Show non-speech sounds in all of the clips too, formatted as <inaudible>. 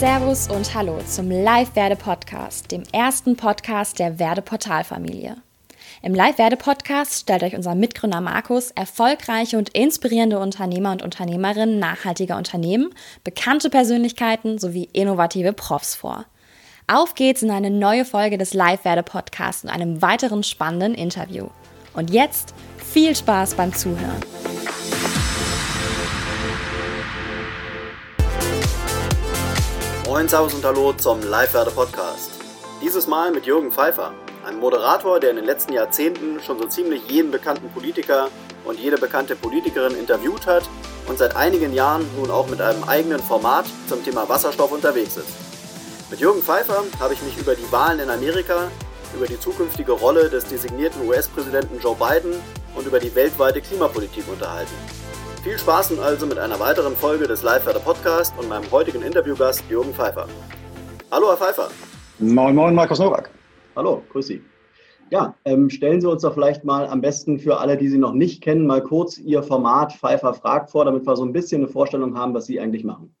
Servus und Hallo zum Live-Werde-Podcast, dem ersten Podcast der Werde-Portalfamilie. Im Live-Werde-Podcast stellt euch unser Mitgründer Markus erfolgreiche und inspirierende Unternehmer und Unternehmerinnen nachhaltiger Unternehmen, bekannte Persönlichkeiten sowie innovative Profs vor. Auf geht's in eine neue Folge des Live-Werde-Podcasts und einem weiteren spannenden Interview. Und jetzt viel Spaß beim Zuhören. Moin, Servus und Hallo zum Live-Werde Podcast. Dieses Mal mit Jürgen Pfeiffer, einem Moderator, der in den letzten Jahrzehnten schon so ziemlich jeden bekannten Politiker und jede bekannte Politikerin interviewt hat und seit einigen Jahren nun auch mit einem eigenen Format zum Thema Wasserstoff unterwegs ist. Mit Jürgen Pfeiffer habe ich mich über die Wahlen in Amerika, über die zukünftige Rolle des designierten US-Präsidenten Joe Biden und über die weltweite Klimapolitik unterhalten. Viel Spaß nun also mit einer weiteren Folge des live Podcast und meinem heutigen Interviewgast Jürgen Pfeiffer. Hallo, Herr Pfeiffer. Moin, moin, Markus Nowak. Hallo, grüß Sie. Ja, ähm, stellen Sie uns doch vielleicht mal am besten für alle, die Sie noch nicht kennen, mal kurz Ihr Format Pfeiffer fragt vor, damit wir so ein bisschen eine Vorstellung haben, was Sie eigentlich machen.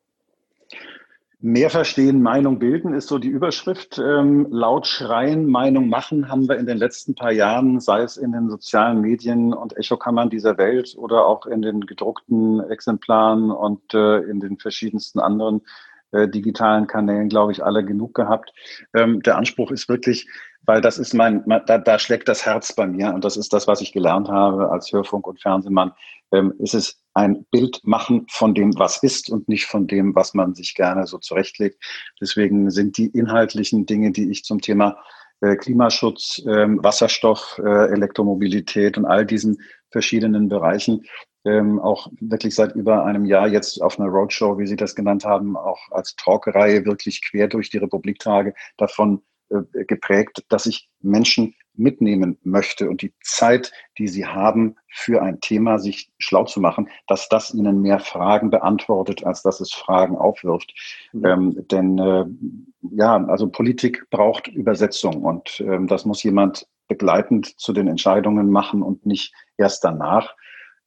Mehr verstehen, Meinung bilden ist so die Überschrift. Ähm, laut schreien, Meinung machen haben wir in den letzten paar Jahren, sei es in den sozialen Medien und Echokammern dieser Welt oder auch in den gedruckten Exemplaren und äh, in den verschiedensten anderen äh, digitalen Kanälen, glaube ich, alle genug gehabt. Ähm, der Anspruch ist wirklich, weil das ist mein, da, da schlägt das Herz bei mir und das ist das, was ich gelernt habe als Hörfunk- und Fernsehmann, ähm, ist es ein Bild machen von dem, was ist und nicht von dem, was man sich gerne so zurechtlegt. Deswegen sind die inhaltlichen Dinge, die ich zum Thema äh, Klimaschutz, ähm, Wasserstoff, äh, Elektromobilität und all diesen verschiedenen Bereichen ähm, auch wirklich seit über einem Jahr jetzt auf einer Roadshow, wie Sie das genannt haben, auch als Talkreihe wirklich quer durch die Republik trage, davon äh, geprägt, dass ich Menschen mitnehmen möchte und die Zeit, die sie haben, für ein Thema sich schlau zu machen, dass das ihnen mehr Fragen beantwortet, als dass es Fragen aufwirft. Mhm. Ähm, denn äh, ja, also Politik braucht Übersetzung und ähm, das muss jemand begleitend zu den Entscheidungen machen und nicht erst danach.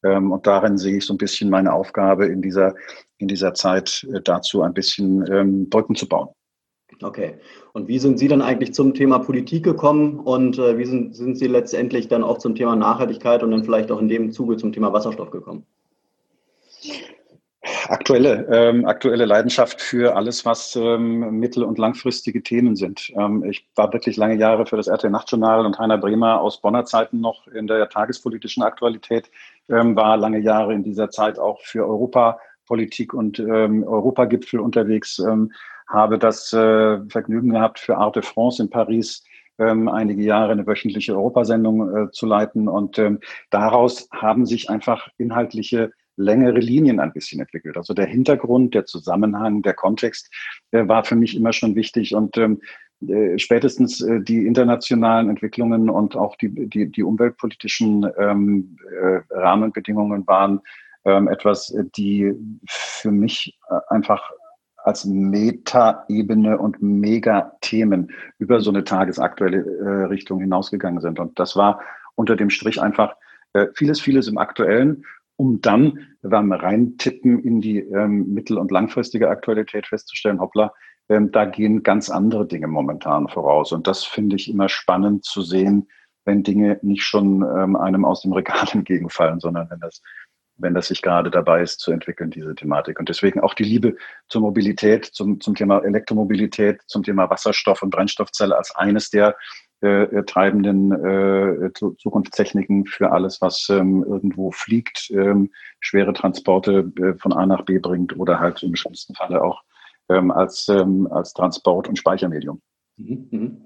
Ähm, und darin sehe ich so ein bisschen meine Aufgabe in dieser, in dieser Zeit äh, dazu, ein bisschen ähm, Brücken zu bauen. Okay. Und wie sind Sie dann eigentlich zum Thema Politik gekommen und äh, wie sind, sind Sie letztendlich dann auch zum Thema Nachhaltigkeit und dann vielleicht auch in dem Zuge zum Thema Wasserstoff gekommen? Aktuelle, ähm, aktuelle Leidenschaft für alles, was ähm, mittel- und langfristige Themen sind. Ähm, ich war wirklich lange Jahre für das RTL Nachtjournal und Heiner Bremer aus Bonner Zeiten noch in der tagespolitischen Aktualität, ähm, war lange Jahre in dieser Zeit auch für Europapolitik und ähm, Europagipfel unterwegs. Ähm, habe das äh, Vergnügen gehabt, für Arte France in Paris ähm, einige Jahre eine wöchentliche Europasendung äh, zu leiten. Und ähm, daraus haben sich einfach inhaltliche längere Linien ein bisschen entwickelt. Also der Hintergrund, der Zusammenhang, der Kontext äh, war für mich immer schon wichtig und ähm, äh, spätestens äh, die internationalen Entwicklungen und auch die, die, die umweltpolitischen ähm, äh, Rahmenbedingungen waren ähm, etwas, die für mich äh, einfach als Meta-Ebene und Mega-Themen über so eine tagesaktuelle äh, Richtung hinausgegangen sind. Und das war unter dem Strich einfach äh, vieles, vieles im Aktuellen, um dann beim Reintippen in die ähm, mittel- und langfristige Aktualität festzustellen, hoppla, ähm, da gehen ganz andere Dinge momentan voraus. Und das finde ich immer spannend zu sehen, wenn Dinge nicht schon ähm, einem aus dem Regal <laughs> entgegenfallen, sondern wenn das wenn das sich gerade dabei ist zu entwickeln, diese Thematik. Und deswegen auch die Liebe zur Mobilität, zum, zum Thema Elektromobilität, zum Thema Wasserstoff und Brennstoffzelle als eines der äh, treibenden äh, Zukunftstechniken für alles, was ähm, irgendwo fliegt, ähm, schwere Transporte äh, von A nach B bringt oder halt im schlimmsten Falle auch ähm, als, ähm, als Transport- und Speichermedium. Mhm.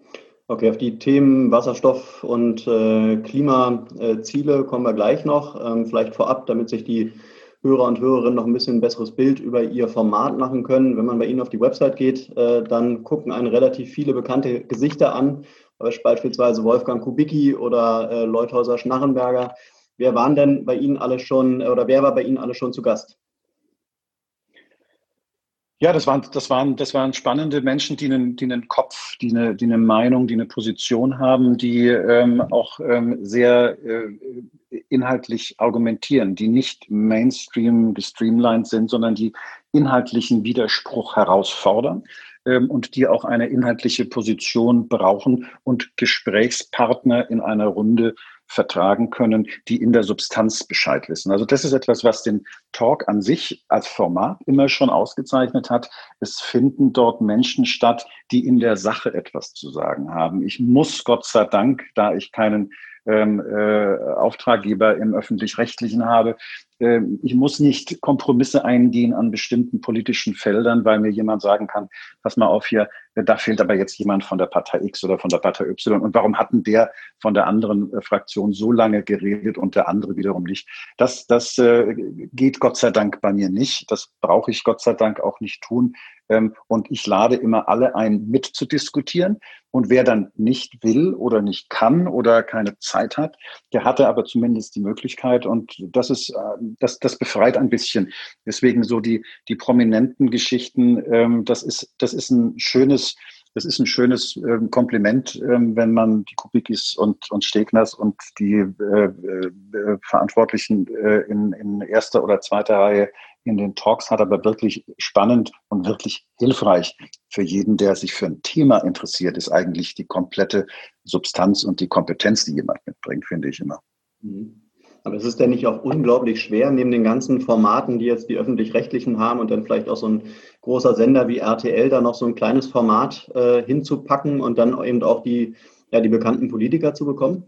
Okay, auf die Themen Wasserstoff und äh, Klimaziele kommen wir gleich noch. Ähm, vielleicht vorab, damit sich die Hörer und Hörerinnen noch ein bisschen ein besseres Bild über ihr Format machen können. Wenn man bei Ihnen auf die Website geht, äh, dann gucken einen relativ viele bekannte Gesichter an, beispielsweise Wolfgang Kubicki oder äh, Leuthäuser Schnarrenberger. Wer waren denn bei Ihnen alle schon oder wer war bei Ihnen alle schon zu Gast? Ja, das waren, das waren, das waren spannende Menschen, die einen, die einen Kopf, die eine, die eine Meinung, die eine Position haben, die ähm, auch ähm, sehr äh, inhaltlich argumentieren, die nicht Mainstream gestreamlined sind, sondern die inhaltlichen Widerspruch herausfordern ähm, und die auch eine inhaltliche Position brauchen und Gesprächspartner in einer Runde vertragen können, die in der Substanz Bescheid wissen. Also das ist etwas, was den Talk an sich als Format immer schon ausgezeichnet hat. Es finden dort Menschen statt, die in der Sache etwas zu sagen haben. Ich muss Gott sei Dank, da ich keinen ähm, äh, Auftraggeber im öffentlich-rechtlichen habe, ich muss nicht Kompromisse eingehen an bestimmten politischen Feldern, weil mir jemand sagen kann, pass mal auf hier, da fehlt aber jetzt jemand von der Partei X oder von der Partei Y. Und warum hatten der von der anderen äh, Fraktion so lange geredet und der andere wiederum nicht? Das, das äh, geht Gott sei Dank bei mir nicht. Das brauche ich Gott sei Dank auch nicht tun. Ähm, und ich lade immer alle ein, mitzudiskutieren. Und wer dann nicht will oder nicht kann oder keine Zeit hat, der hatte aber zumindest die Möglichkeit. Und das ist, äh, das, das befreit ein bisschen. Deswegen so die, die prominenten Geschichten, ähm, das ist, das ist ein schönes, das ist ein schönes ähm, Kompliment, ähm, wenn man die Kubikis und, und Stegners und die äh, äh, Verantwortlichen äh, in, in erster oder zweiter Reihe in den Talks hat, aber wirklich spannend und wirklich hilfreich für jeden, der sich für ein Thema interessiert, ist eigentlich die komplette Substanz und die Kompetenz, die jemand mitbringt, finde ich immer. Mhm. Aber es ist denn nicht auch unglaublich schwer, neben den ganzen Formaten, die jetzt die öffentlich-rechtlichen haben und dann vielleicht auch so ein großer Sender wie RTL da noch so ein kleines Format äh, hinzupacken und dann eben auch die, ja, die bekannten Politiker zu bekommen?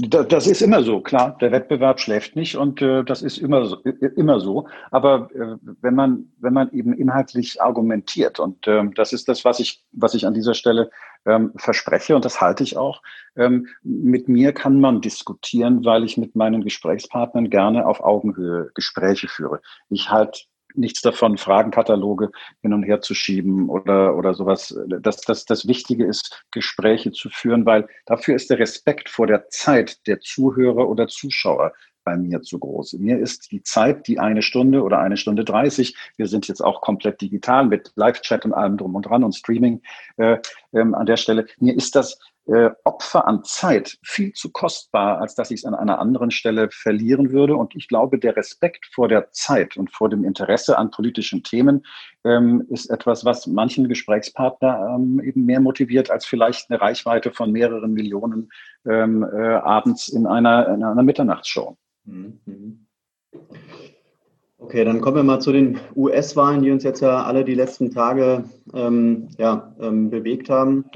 Das ist immer so, klar. Der Wettbewerb schläft nicht und äh, das ist immer so, immer so. Aber äh, wenn man wenn man eben inhaltlich argumentiert und äh, das ist das, was ich was ich an dieser Stelle ähm, verspreche und das halte ich auch. Ähm, mit mir kann man diskutieren, weil ich mit meinen Gesprächspartnern gerne auf Augenhöhe Gespräche führe. Ich halte nichts davon, Fragenkataloge hin und her zu schieben oder, oder sowas. Das, das, das Wichtige ist, Gespräche zu führen, weil dafür ist der Respekt vor der Zeit der Zuhörer oder Zuschauer bei mir zu groß. Mir ist die Zeit, die eine Stunde oder eine Stunde dreißig, wir sind jetzt auch komplett digital mit Live-Chat und allem drum und dran und Streaming äh, ähm, an der Stelle, mir ist das äh, Opfer an Zeit viel zu kostbar, als dass ich es an einer anderen Stelle verlieren würde. Und ich glaube, der Respekt vor der Zeit und vor dem Interesse an politischen Themen ähm, ist etwas, was manchen Gesprächspartner ähm, eben mehr motiviert als vielleicht eine Reichweite von mehreren Millionen ähm, äh, abends in einer, in einer Mitternachtsshow. Mhm. Okay, dann kommen wir mal zu den US-Wahlen, die uns jetzt ja alle die letzten Tage ähm, ja, ähm, bewegt haben.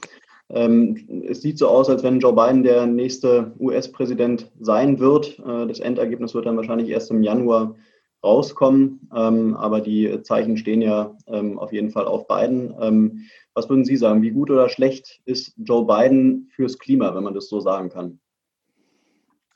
Ähm, es sieht so aus, als wenn Joe Biden der nächste US-Präsident sein wird. Äh, das Endergebnis wird dann wahrscheinlich erst im Januar rauskommen, ähm, aber die Zeichen stehen ja ähm, auf jeden Fall auf Biden. Ähm, was würden Sie sagen? Wie gut oder schlecht ist Joe Biden fürs Klima, wenn man das so sagen kann?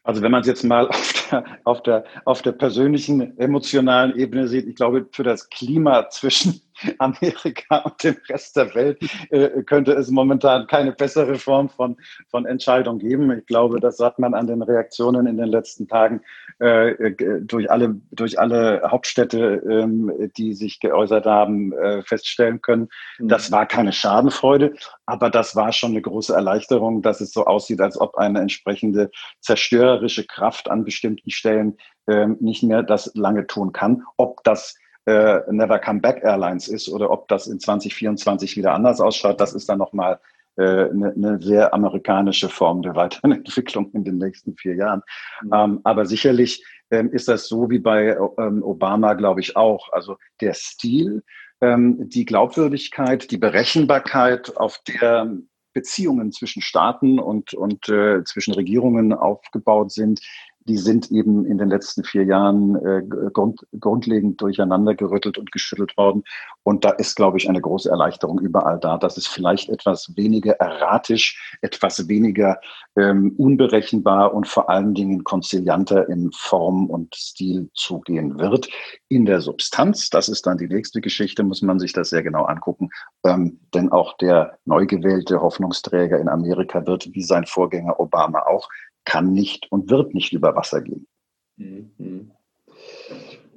Also wenn man es jetzt mal <laughs> auf der, auf, der, auf der persönlichen, emotionalen Ebene sieht, ich glaube, für das Klima zwischen Amerika und dem Rest der Welt äh, könnte es momentan keine bessere Form von, von Entscheidung geben. Ich glaube, das hat man an den Reaktionen in den letzten Tagen äh, äh durch, alle, durch alle Hauptstädte, ähm, die sich geäußert haben, äh, feststellen können. Mhm. Das war keine Schadenfreude, aber das war schon eine große Erleichterung, dass es so aussieht, als ob eine entsprechende zerstörerische Kraft an bestimmten Stellen ähm, nicht mehr das lange tun kann. Ob das äh, Never Come Back Airlines ist oder ob das in 2024 wieder anders ausschaut, das ist dann nochmal äh, eine, eine sehr amerikanische Form der weiteren Entwicklung in den nächsten vier Jahren. Mhm. Ähm, aber sicherlich ähm, ist das so wie bei ähm, Obama, glaube ich, auch. Also der Stil, ähm, die Glaubwürdigkeit, die Berechenbarkeit, auf der Beziehungen zwischen Staaten und, und äh, zwischen Regierungen aufgebaut sind, die sind eben in den letzten vier Jahren äh, grund, grundlegend durcheinander gerüttelt und geschüttelt worden. Und da ist, glaube ich, eine große Erleichterung überall da, dass es vielleicht etwas weniger erratisch, etwas weniger ähm, unberechenbar und vor allen Dingen konzilianter in Form und Stil zugehen wird. In der Substanz, das ist dann die nächste Geschichte, muss man sich das sehr genau angucken. Ähm, denn auch der neu gewählte Hoffnungsträger in Amerika wird, wie sein Vorgänger Obama auch, kann nicht und wird nicht über Wasser gehen. Mhm.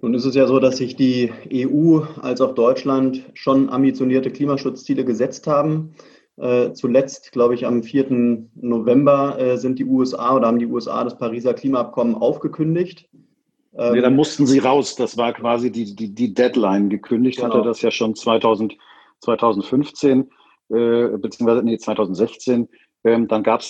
Nun ist es ja so, dass sich die EU als auch Deutschland schon ambitionierte Klimaschutzziele gesetzt haben. Äh, zuletzt, glaube ich, am 4. November äh, sind die USA oder haben die USA das Pariser Klimaabkommen aufgekündigt. Ähm, nee, da mussten sie raus. Das war quasi die, die, die Deadline. Gekündigt genau. hatte das ja schon 2000, 2015, äh, beziehungsweise nee, 2016. Ähm, dann gab es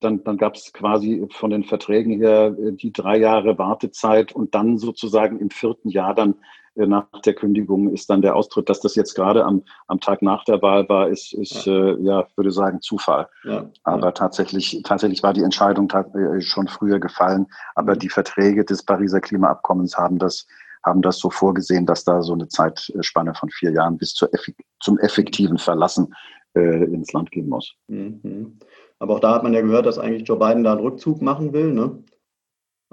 dann, dann gab's quasi von den Verträgen her äh, die drei Jahre Wartezeit und dann sozusagen im vierten Jahr dann äh, nach der Kündigung ist dann der Austritt, dass das jetzt gerade am, am Tag nach der Wahl war, ist, ist ja, äh, ja würde sagen, Zufall. Ja, aber tatsächlich, tatsächlich war die Entscheidung äh, schon früher gefallen. Aber mhm. die Verträge des Pariser Klimaabkommens haben das, haben das so vorgesehen, dass da so eine Zeitspanne von vier Jahren bis zur, zum effektiven Verlassen äh, ins Land gehen muss. Mhm. Aber auch da hat man ja gehört, dass eigentlich Joe Biden da einen Rückzug machen will. Ne?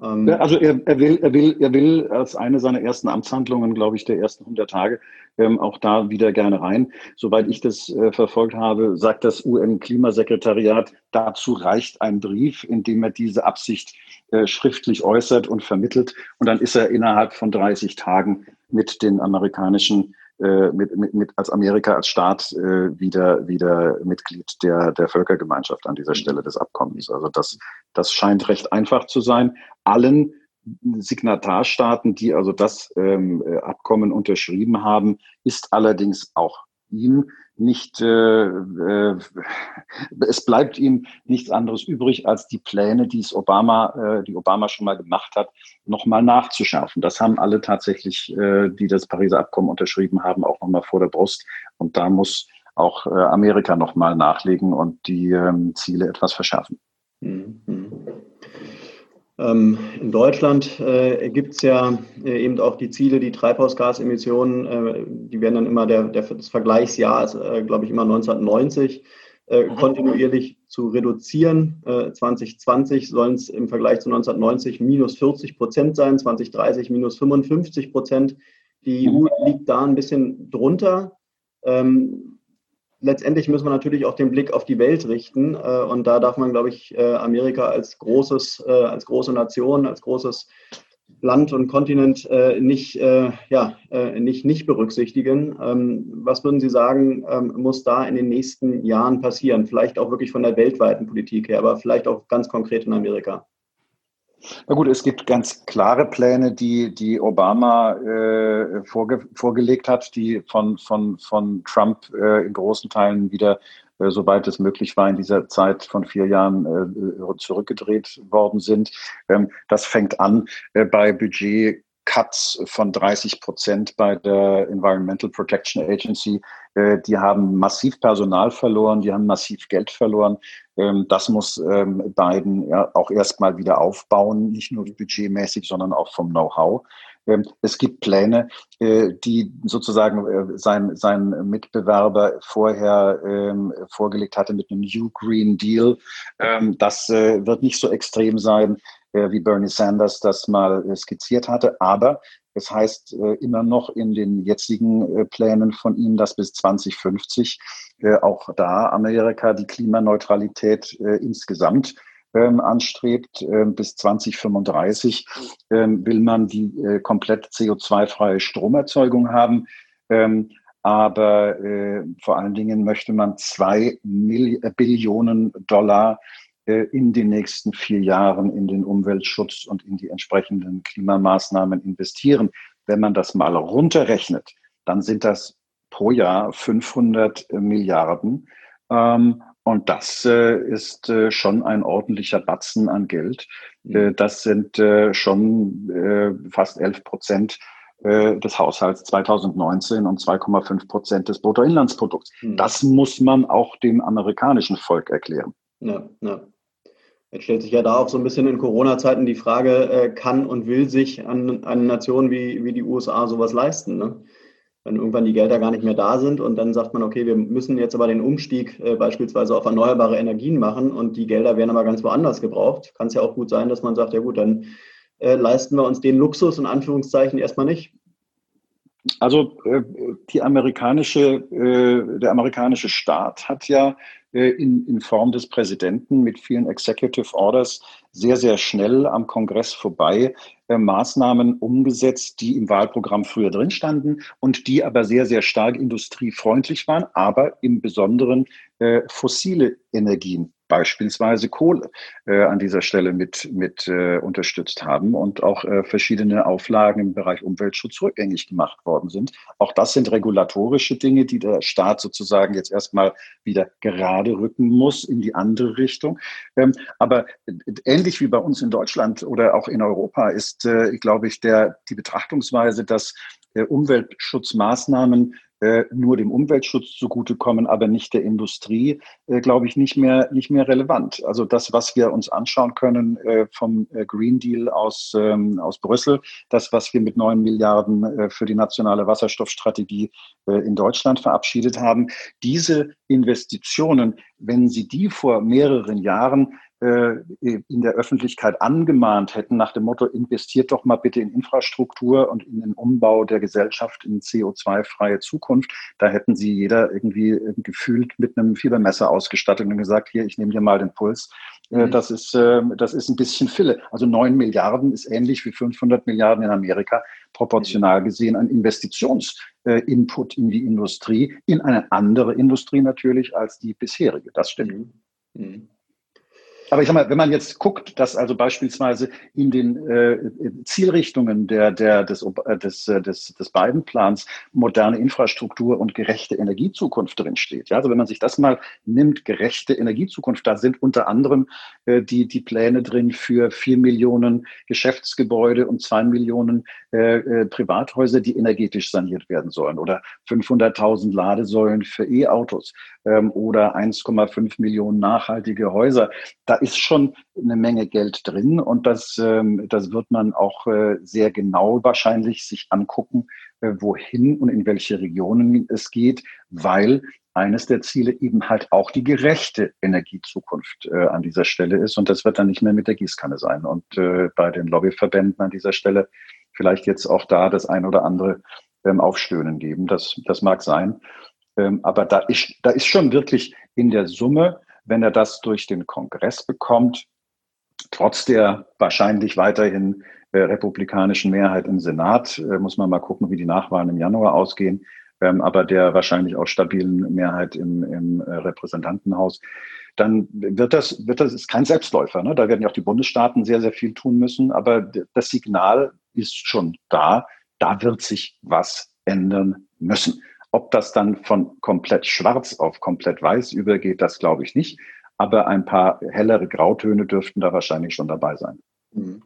Ähm, ja, also er, er, will, er, will, er will als eine seiner ersten Amtshandlungen, glaube ich, der ersten 100 Tage, ähm, auch da wieder gerne rein. Soweit ich das äh, verfolgt habe, sagt das UN-Klimasekretariat, dazu reicht ein Brief, in dem er diese Absicht äh, schriftlich äußert und vermittelt. Und dann ist er innerhalb von 30 Tagen mit den amerikanischen äh, mit, mit, mit als Amerika als Staat äh, wieder, wieder Mitglied der, der Völkergemeinschaft an dieser Stelle des Abkommens. Also das, das scheint recht einfach zu sein. Allen Signatarstaaten, die also das ähm, äh, Abkommen unterschrieben haben, ist allerdings auch ihm nicht, äh, äh, es bleibt ihm nichts anderes übrig, als die Pläne, die es Obama, äh, die Obama schon mal gemacht hat, nochmal nachzuschärfen. Das haben alle tatsächlich, äh, die das Pariser Abkommen unterschrieben haben, auch nochmal vor der Brust. Und da muss auch äh, Amerika nochmal nachlegen und die ähm, Ziele etwas verschärfen. Mhm. Ähm, in Deutschland äh, gibt es ja äh, eben auch die Ziele, die Treibhausgasemissionen, äh, die werden dann immer der, der das Vergleichsjahr, ist, äh, glaube ich, immer 1990, äh, mhm. kontinuierlich zu reduzieren. 2020 sollen es im Vergleich zu 1990 minus 40 Prozent sein, 2030 minus 55 Prozent. Die EU liegt da ein bisschen drunter. Ähm, letztendlich müssen wir natürlich auch den Blick auf die Welt richten. Äh, und da darf man, glaube ich, äh, Amerika als großes, äh, als große Nation, als großes Land und Kontinent nicht, ja, nicht, nicht berücksichtigen. Ähm, was würden Sie sagen, ähm, muss da in den nächsten Jahren passieren? Vielleicht auch wirklich von der weltweiten Politik her, aber vielleicht auch ganz konkret in Amerika. Na gut, es gibt ganz klare Pläne, die, die Obama äh, vorge vorgelegt hat, die von, von, von Trump äh, in großen Teilen wieder, äh, soweit es möglich war, in dieser Zeit von vier Jahren äh, zurückgedreht worden sind. Ähm, das fängt an äh, bei Budget Cuts von 30 Prozent bei der Environmental Protection Agency. Äh, die haben massiv Personal verloren, die haben massiv Geld verloren. Ähm, das muss ähm, Biden auch erstmal wieder aufbauen, nicht nur budgetmäßig, sondern auch vom Know-how. Ähm, es gibt Pläne, äh, die sozusagen äh, sein, sein Mitbewerber vorher vorgelegt hatte mit einem New Green Deal. Das wird nicht so extrem sein wie Bernie Sanders das mal äh, skizziert hatte. Aber es heißt äh, immer noch in den jetzigen Plänen von ihm, dass bis 2050 auch da Amerika die Klimaneutralität insgesamt ähm, anstrebt. Ähm, bis 2035 ähm, will man die komplett CO2-freie Stromerzeugung haben. aber vor allen Dingen möchte man zwei Billionen Dollar äh, in den nächsten vier Jahren in den Umweltschutz und in die entsprechenden Klimamaßnahmen investieren. Wenn man das mal runterrechnet, dann sind das pro Jahr 500 Milliarden. Ähm, und das äh, ist äh, schon ein ordentlicher Batzen an Geld. Mhm. das sind schon fast 11 Prozent des Haushalts 2019 und 2,5 Prozent des Bruttoinlandsprodukts. Mhm. Das muss man auch dem amerikanischen Volk erklären. Ja, ja. Jetzt stellt sich ja da auch so ein bisschen in Corona-Zeiten die Frage, äh, kann und will sich an, eine Nation wie, wie die USA sowas leisten? Ne? Wenn irgendwann die Gelder gar nicht mehr da sind und dann sagt man, okay, wir müssen jetzt aber den Umstieg äh, beispielsweise auf erneuerbare Energien machen und die Gelder werden aber ganz woanders gebraucht, kann es ja auch gut sein, dass man sagt, ja gut, dann äh, leisten wir uns den Luxus in Anführungszeichen erstmal nicht. Also äh, die amerikanische, äh, der amerikanische Staat hat ja in, in Form des Präsidenten mit vielen Executive Orders sehr, sehr schnell am Kongress vorbei äh, Maßnahmen umgesetzt, die im Wahlprogramm früher drin standen und die aber sehr, sehr stark industriefreundlich waren, aber im Besonderen äh, fossile Energien beispielsweise Kohle äh, an dieser Stelle mit, mit äh, unterstützt haben und auch äh, verschiedene Auflagen im Bereich Umweltschutz rückgängig gemacht worden sind. Auch das sind regulatorische Dinge, die der Staat sozusagen jetzt erstmal wieder gerade rücken muss in die andere Richtung. Ähm, aber ähnlich wie bei uns in Deutschland oder auch in Europa ist, äh, glaube ich, der, die Betrachtungsweise, dass äh, Umweltschutzmaßnahmen äh, nur dem Umweltschutz zugutekommen, aber nicht der Industrie, äh, glaube ich, nicht mehr, nicht mehr relevant. Also das, was wir uns anschauen können äh, vom äh, Green Deal aus, ähm, aus Brüssel, das, was wir mit neun Milliarden äh, für die nationale Wasserstoffstrategie in Deutschland verabschiedet haben, diese Investitionen, wenn Sie die vor mehreren Jahren äh, in der Öffentlichkeit angemahnt hätten nach dem Motto, investiert doch mal bitte in Infrastruktur und in den Umbau der Gesellschaft in CO2-freie Zukunft, da hätten sie jeder irgendwie gefühlt mit einem Fiebermesser ausgestattet und gesagt, hier, ich nehme dir mal den Puls. Äh, mhm. Das ist, das ist ein bisschen Fille. Also neun Milliarden ist ähnlich wie 500 Milliarden in Amerika, proportional mhm. gesehen ein Investitionsinput in die Industrie, in eine andere Industrie natürlich als die bisherige. Das stimmt. Mhm. Aber ich sag mal, wenn man jetzt guckt, dass also beispielsweise in den äh, Zielrichtungen der, der, des, äh, des, äh, des, des Biden-Plans moderne Infrastruktur und gerechte Energiezukunft drinsteht. Ja, also wenn man sich das mal nimmt, gerechte Energiezukunft, da sind unter anderem äh, die, die Pläne drin für vier Millionen Geschäftsgebäude und zwei Millionen äh, äh, Privathäuser, die energetisch saniert werden sollen oder 500.000 Ladesäulen für E-Autos ähm, oder 1,5 Millionen nachhaltige Häuser. Da ist schon eine Menge Geld drin und das, ähm, das wird man auch äh, sehr genau wahrscheinlich sich angucken, äh, wohin und in welche Regionen es geht, weil eines der Ziele eben halt auch die gerechte Energiezukunft äh, an dieser Stelle ist. Und das wird dann nicht mehr mit der Gießkanne sein. Und bei den Lobbyverbänden an dieser Stelle vielleicht jetzt auch da das ein oder andere ähm, Aufstöhnen geben. Das, das mag sein. Ähm, aber da ist, da ist schon wirklich in der Summe wenn er das durch den Kongress bekommt, trotz der wahrscheinlich weiterhin äh, republikanischen Mehrheit im Senat, äh, muss man mal gucken, wie die Nachwahlen im Januar ausgehen, ähm, aber der wahrscheinlich auch stabilen Mehrheit im, im äh, Repräsentantenhaus, dann wird das, wird das ist kein Selbstläufer. Ne? Da werden ja auch die Bundesstaaten sehr, sehr viel tun müssen, aber das Signal ist schon da, da wird sich was ändern müssen. Ob das dann von komplett schwarz auf komplett weiß übergeht, das glaube ich nicht. Aber ein paar hellere Grautöne dürften da wahrscheinlich schon dabei sein. Mhm.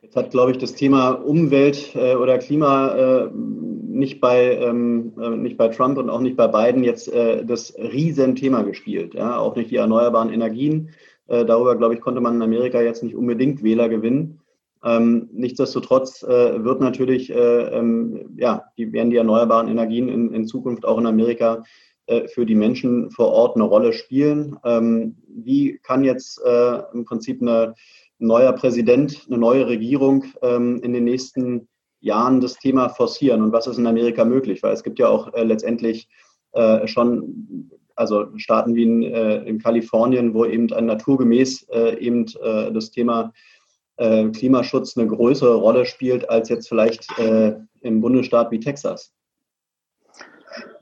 Jetzt hat, glaube ich, das Thema Umwelt äh, oder Klima äh, nicht, bei, ähm, äh, nicht bei Trump und auch nicht bei Biden jetzt äh, das Riesenthema gespielt. Ja? Auch nicht die erneuerbaren Energien. Äh, darüber, glaube ich, konnte man in Amerika jetzt nicht unbedingt Wähler gewinnen. Ähm, nichtsdestotrotz äh, wird natürlich, äh, ähm, ja, die, werden die erneuerbaren Energien in, in Zukunft auch in Amerika äh, für die Menschen vor Ort eine Rolle spielen. Ähm, wie kann jetzt äh, im Prinzip eine, ein neuer Präsident, eine neue Regierung ähm, in den nächsten Jahren das Thema forcieren und was ist in Amerika möglich? Weil es gibt ja auch äh, letztendlich äh, schon also Staaten wie in, in, Kalifornien, wo eben ein naturgemäß eben das Thema äh, Klimaschutz eine größere Rolle spielt als jetzt vielleicht äh, im Bundesstaat wie Texas.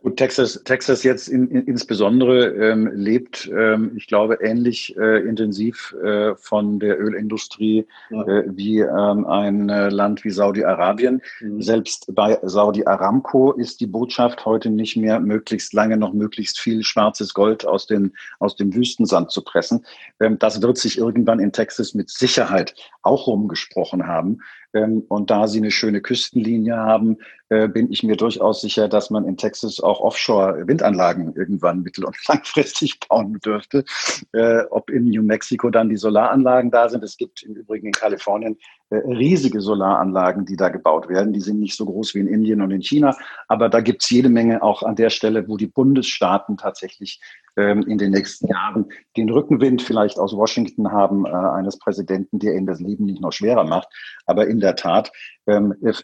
Und Texas, Texas jetzt in, in, insbesondere ähm, lebt, ähm, ich glaube, ähnlich äh, intensiv äh, von der Ölindustrie ja. äh, wie ähm, ein äh, Land wie Saudi-Arabien. Mhm. Selbst bei Saudi Aramco ist die Botschaft heute nicht mehr, möglichst lange noch möglichst viel schwarzes Gold aus, den, aus dem Wüstensand zu pressen. Ähm, das wird sich irgendwann in Texas mit Sicherheit auch rumgesprochen haben. Ähm, und da sie eine schöne Küstenlinie haben, äh, bin ich mir durchaus sicher, dass man in Texas auch Offshore-Windanlagen irgendwann mittel- und <laughs> langfristig bauen dürfte. Äh, ob in New Mexico dann die Solaranlagen da sind. Es gibt im Übrigen in Kalifornien riesige Solaranlagen, die da gebaut werden. Die sind nicht so groß wie in Indien und in China, aber da gibt es jede Menge auch an der Stelle, wo die Bundesstaaten tatsächlich ähm, in den nächsten Jahren den Rückenwind vielleicht aus Washington haben, äh, eines Präsidenten, der ihnen das Leben nicht noch schwerer macht. Aber in der Tat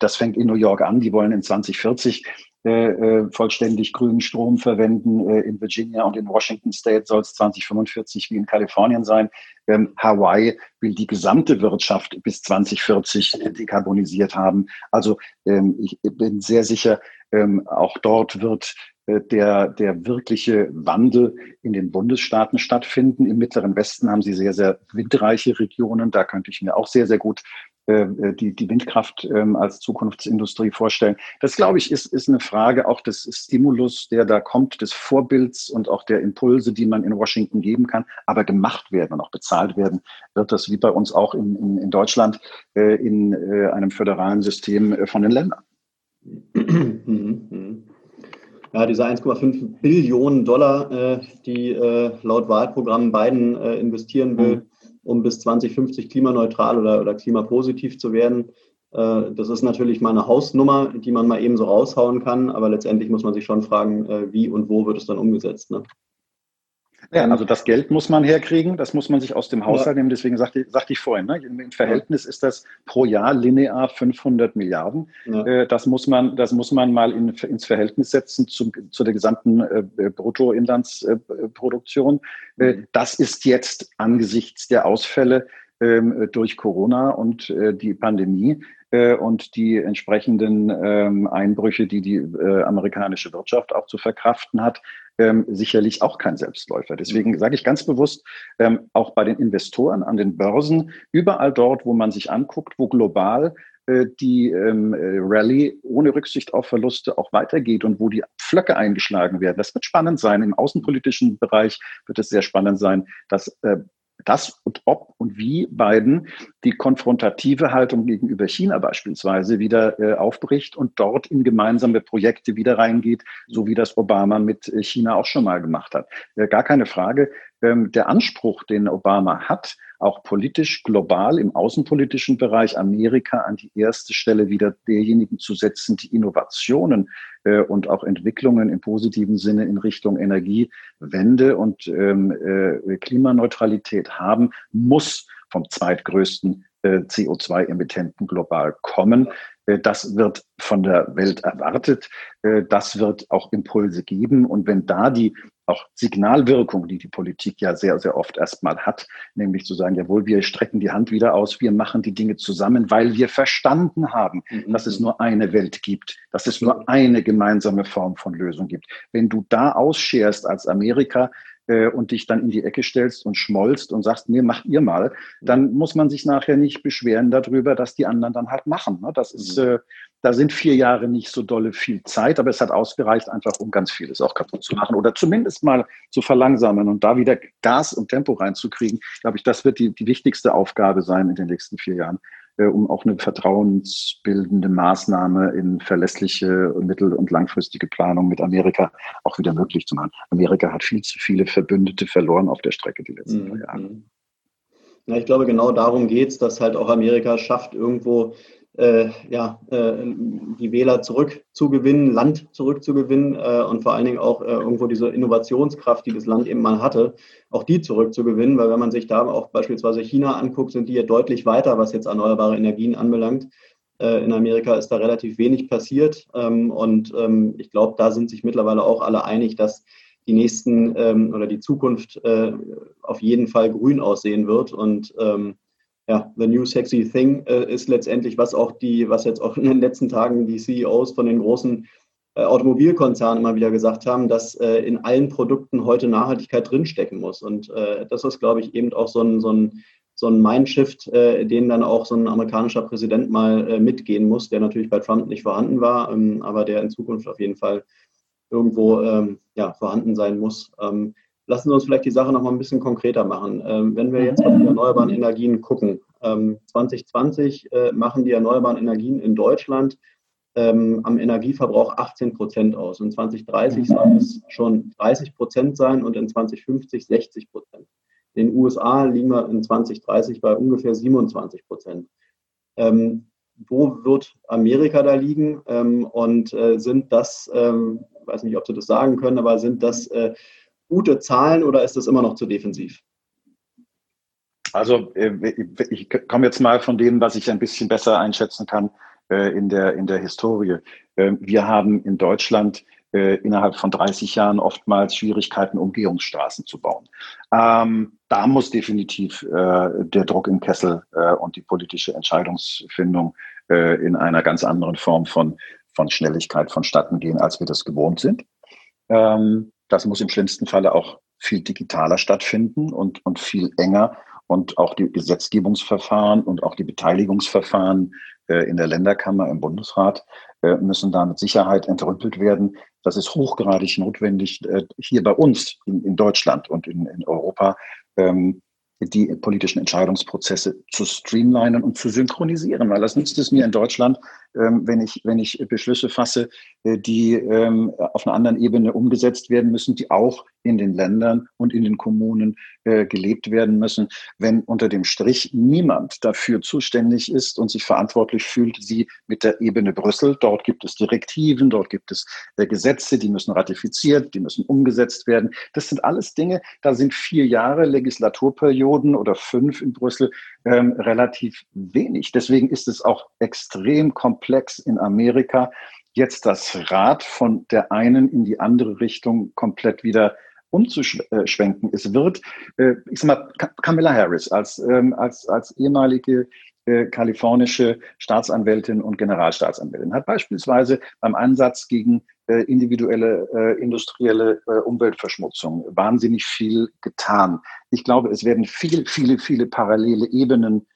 das fängt in New York an. Die wollen in 2040 äh, äh, vollständig grünen Strom verwenden. Äh, in Virginia und in Washington State soll es 2045 wie in Kalifornien sein. Ähm, Hawaii will die gesamte Wirtschaft bis 2040 dekarbonisiert haben. Also ähm, ich bin sehr sicher, ähm, auch dort wird äh, der, der wirkliche Wandel in den Bundesstaaten stattfinden. Im Mittleren Westen haben sie sehr, sehr windreiche Regionen. Da könnte ich mir auch sehr, sehr gut äh, die, die Windkraft ähm, als Zukunftsindustrie vorstellen. Das, glaube ich, ist, ist eine Frage auch des Stimulus, der da kommt, des Vorbilds und auch der Impulse, die man in Washington geben kann. Aber gemacht werden und auch bezahlt werden, wird das wie bei uns auch in, in, in Deutschland äh, in äh, einem föderalen System äh, von den Ländern. Ja, diese 1,5 Billionen Dollar, äh, die äh, laut Wahlprogramm Biden investieren will, mhm um bis 2050 klimaneutral oder, oder klimapositiv zu werden. Äh, das ist natürlich mal eine Hausnummer, die man mal eben so raushauen kann, aber letztendlich muss man sich schon fragen, äh, wie und wo wird es dann umgesetzt. Ne? Ja, also das Geld muss man herkriegen, das muss man sich aus dem Haushalt ja. nehmen. Deswegen sagte, sagte ich vorhin, ne, im Verhältnis ist das pro Jahr linear 500 Milliarden. Ja. Äh, das, muss man, das muss man mal in, ins Verhältnis setzen zum, zu der gesamten äh, Bruttoinlandsproduktion. Äh, mhm. Das ist jetzt angesichts der Ausfälle ähm, durch Corona und äh, die Pandemie äh, und die entsprechenden ähm, Einbrüche, die die äh, amerikanische Wirtschaft auch zu verkraften hat, ähm, sicherlich auch kein Selbstläufer. Deswegen mhm. sage ich ganz bewusst, ähm, auch bei den Investoren an den Börsen, überall dort, wo man sich anguckt, wo global die ähm, äh, Rallye ohne Rücksicht auf Verluste auch weitergeht und wo die Pflöcke eingeschlagen werden. Das wird spannend sein. Im außenpolitischen Bereich wird es sehr spannend sein, dass äh, das und ob und wie Biden die konfrontative Haltung gegenüber China beispielsweise wieder äh, aufbricht und dort in gemeinsame Projekte wieder reingeht, so wie das Obama mit äh, China auch schon mal gemacht hat. Äh, gar keine Frage. Ähm, der Anspruch, den Obama hat, auch politisch global im außenpolitischen Bereich Amerika an die erste Stelle wieder derjenigen zu setzen, die Innovationen äh, und auch Entwicklungen im positiven Sinne in Richtung Energiewende und ähm, äh, Klimaneutralität haben, muss vom zweitgrößten äh, CO2-Emittenten global kommen. Äh, das wird von der Welt erwartet. Äh, das wird auch Impulse geben. Und wenn da die auch Signalwirkung, die die Politik ja sehr, sehr oft erstmal hat, nämlich zu sagen, jawohl, wir strecken die Hand wieder aus, wir machen die Dinge zusammen, weil wir verstanden haben, mhm. dass es nur eine Welt gibt, dass es nur eine gemeinsame Form von Lösung gibt. Wenn du da ausscherst als Amerika, äh, und dich dann in die Ecke stellst und schmollst und sagst, nee, macht ihr mal, dann muss man sich nachher nicht beschweren darüber, dass die anderen dann halt machen. Ne? Das ist, mhm. äh, da sind vier Jahre nicht so dolle viel Zeit, aber es hat ausgereicht, einfach um ganz vieles auch kaputt zu machen oder zumindest mal zu verlangsamen und da wieder Gas und Tempo reinzukriegen. Glaube ich, das wird die, die wichtigste Aufgabe sein in den nächsten vier Jahren um auch eine vertrauensbildende Maßnahme in verlässliche mittel- und langfristige Planung mit Amerika auch wieder möglich zu machen. Amerika hat viel zu viele Verbündete verloren auf der Strecke die letzten mhm. Jahre. Ja, ich glaube, genau darum geht es, dass halt auch Amerika schafft, irgendwo äh, ja, äh, die Wähler zurückzugewinnen, Land zurückzugewinnen äh, und vor allen Dingen auch äh, irgendwo diese Innovationskraft, die das Land eben mal hatte, auch die zurückzugewinnen, weil wenn man sich da auch beispielsweise China anguckt, sind die ja deutlich weiter, was jetzt erneuerbare Energien anbelangt. Äh, in Amerika ist da relativ wenig passiert. Ähm, und ähm, ich glaube, da sind sich mittlerweile auch alle einig, dass die nächsten ähm, oder die Zukunft äh, auf jeden Fall grün aussehen wird. Und ja, the new sexy thing äh, ist letztendlich, was auch die, was jetzt auch in den letzten Tagen die CEOs von den großen äh, Automobilkonzernen immer wieder gesagt haben, dass äh, in allen Produkten heute Nachhaltigkeit drinstecken muss. Und äh, das ist, glaube ich, eben auch so ein, so ein, so ein Mindshift, äh, den dann auch so ein amerikanischer Präsident mal äh, mitgehen muss, der natürlich bei Trump nicht vorhanden war, ähm, aber der in Zukunft auf jeden Fall irgendwo ähm, ja, vorhanden sein muss. Ähm, Lassen Sie uns vielleicht die Sache noch mal ein bisschen konkreter machen. Ähm, wenn wir jetzt auf die erneuerbaren Energien gucken, ähm, 2020 äh, machen die erneuerbaren Energien in Deutschland ähm, am Energieverbrauch 18 Prozent aus. Und 2030 soll es schon 30 Prozent sein und in 2050 60 Prozent. In den USA liegen wir in 2030 bei ungefähr 27 Prozent. Ähm, wo wird Amerika da liegen? Ähm, und äh, sind das, ähm, ich weiß nicht, ob Sie das sagen können, aber sind das äh, gute Zahlen oder ist das immer noch zu defensiv? Also äh, ich komme jetzt mal von dem, was ich ein bisschen besser einschätzen kann, äh, in, der, in der Historie. Äh, wir haben in Deutschland äh, innerhalb von 30 Jahren oftmals Schwierigkeiten, Umgehungsstraßen zu bauen. Ähm, da muss definitiv der Druck im Kessel und die politische Entscheidungsfindung in einer ganz anderen Form von, von Schnelligkeit vonstatten gehen, als wir das gewohnt sind. Ähm, das muss im schlimmsten Falle auch viel digitaler stattfinden und, und viel enger und auch die Gesetzgebungsverfahren und auch die Beteiligungsverfahren äh, in der Länderkammer im Bundesrat äh, müssen da mit Sicherheit entrümpelt werden. Das ist hochgradig notwendig äh, hier bei uns in, in Deutschland und in, in Europa. Ähm, die politischen Entscheidungsprozesse zu streamlinen und zu synchronisieren, weil das nützt es mir in Deutschland, wenn ich, wenn ich Beschlüsse fasse, äh, die ähm, auf einer anderen Ebene umgesetzt werden müssen, die auch in den Ländern und in den Kommunen äh, gelebt werden müssen. Wenn unter dem Strich niemand dafür zuständig ist und sich verantwortlich fühlt, sie mit der Ebene Brüssel, dort gibt es Direktiven, dort gibt es äh, Gesetze, die müssen ratifiziert, die müssen umgesetzt werden. Das sind alles Dinge, da sind vier Jahre Legislaturperioden oder fünf in Brüssel ähm, relativ wenig. Deswegen ist es auch extrem komplex in Amerika, jetzt das Rad von der einen in die andere Richtung komplett wieder umzuschwenken. Es wird, äh, ich sag mal, Kamala Harris als, ähm, als, als ehemalige äh, kalifornische Staatsanwältin und Generalstaatsanwältin hat beispielsweise beim Einsatz gegen äh, individuelle industrielle Umweltverschmutzung wahnsinnig viel getan. Ich glaube, es werden viele, viele, viele parallele Ebenen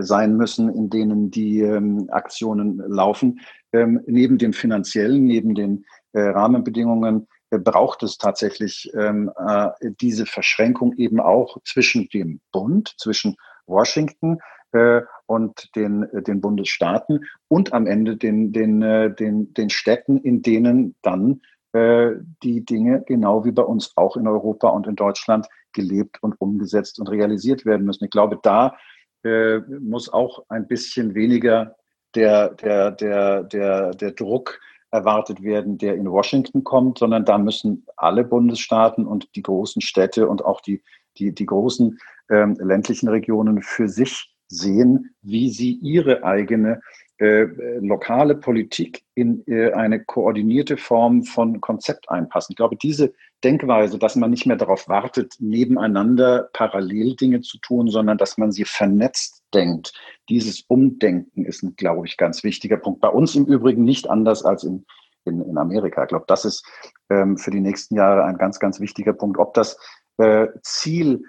sein müssen, in denen die ähm, Aktionen laufen. Ähm, neben dem finanziellen, neben den äh, Rahmenbedingungen äh, braucht es tatsächlich ähm, äh, diese Verschränkung eben auch zwischen dem Bund, zwischen Washington äh, und den, äh, den Bundesstaaten und am Ende den, den, äh, den, den Städten, in denen dann äh, die Dinge genau wie bei uns auch in Europa und in Deutschland gelebt und umgesetzt und realisiert werden müssen. Ich glaube, da äh, muss auch ein bisschen weniger der, der, der, der, der Druck erwartet werden, der in Washington kommt, sondern da müssen alle Bundesstaaten und die großen Städte und auch die, die, die großen ähm, ländlichen Regionen für sich sehen, wie sie ihre eigene äh, lokale Politik in äh, eine koordinierte Form von Konzept einpassen. Ich glaube, diese Denkweise, dass man nicht mehr darauf wartet, nebeneinander parallel Dinge zu tun, sondern dass man sie vernetzt denkt, dieses Umdenken ist, ein, glaube ich, ganz wichtiger Punkt. Bei uns im Übrigen nicht anders als in, in, in Amerika. Ich glaube, das ist ähm, für die nächsten Jahre ein ganz, ganz wichtiger Punkt. Ob das äh, Ziel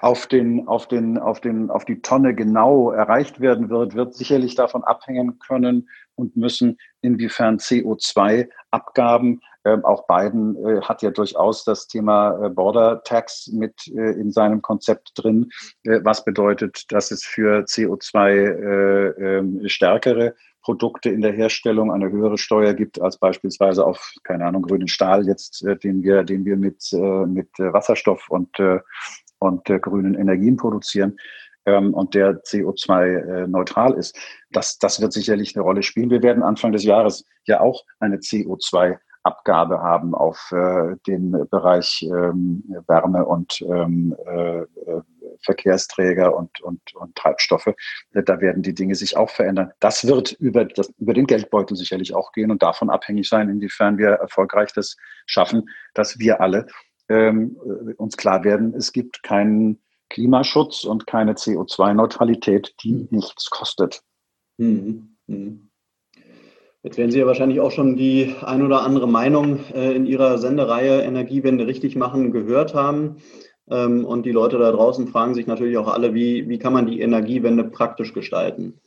auf den, auf den, auf den, auf die Tonne genau erreicht werden wird, wird sicherlich davon abhängen können und müssen, inwiefern CO2-Abgaben, äh, auch Biden äh, hat ja durchaus das Thema äh, Border Tax mit äh, in seinem Konzept drin, äh, was bedeutet, dass es für CO2 äh, ähm, stärkere Produkte in der Herstellung eine höhere Steuer gibt als beispielsweise auf, keine Ahnung, grünen Stahl jetzt, den wir, den wir mit, mit Wasserstoff und und äh, grünen Energien produzieren ähm, und der CO2-neutral äh, ist. Das, das wird sicherlich eine Rolle spielen. Wir werden Anfang des Jahres ja auch eine CO2 Abgabe haben auf äh, den Bereich ähm, Wärme und ähm, äh, Verkehrsträger und, und, und Treibstoffe. Da werden die Dinge sich auch verändern. Das wird über, das, über den Geldbeutel sicherlich auch gehen und davon abhängig sein, inwiefern wir erfolgreich das schaffen, dass wir alle ähm, uns klar werden, es gibt keinen Klimaschutz und keine CO2-Neutralität, die mhm. nichts kostet. Mhm. Mhm. Jetzt werden Sie ja wahrscheinlich auch schon die ein oder andere Meinung äh, in Ihrer Sendereihe Energiewende richtig machen gehört haben. Ähm, und die Leute da draußen fragen sich natürlich auch alle, wie, wie kann man die Energiewende praktisch gestalten?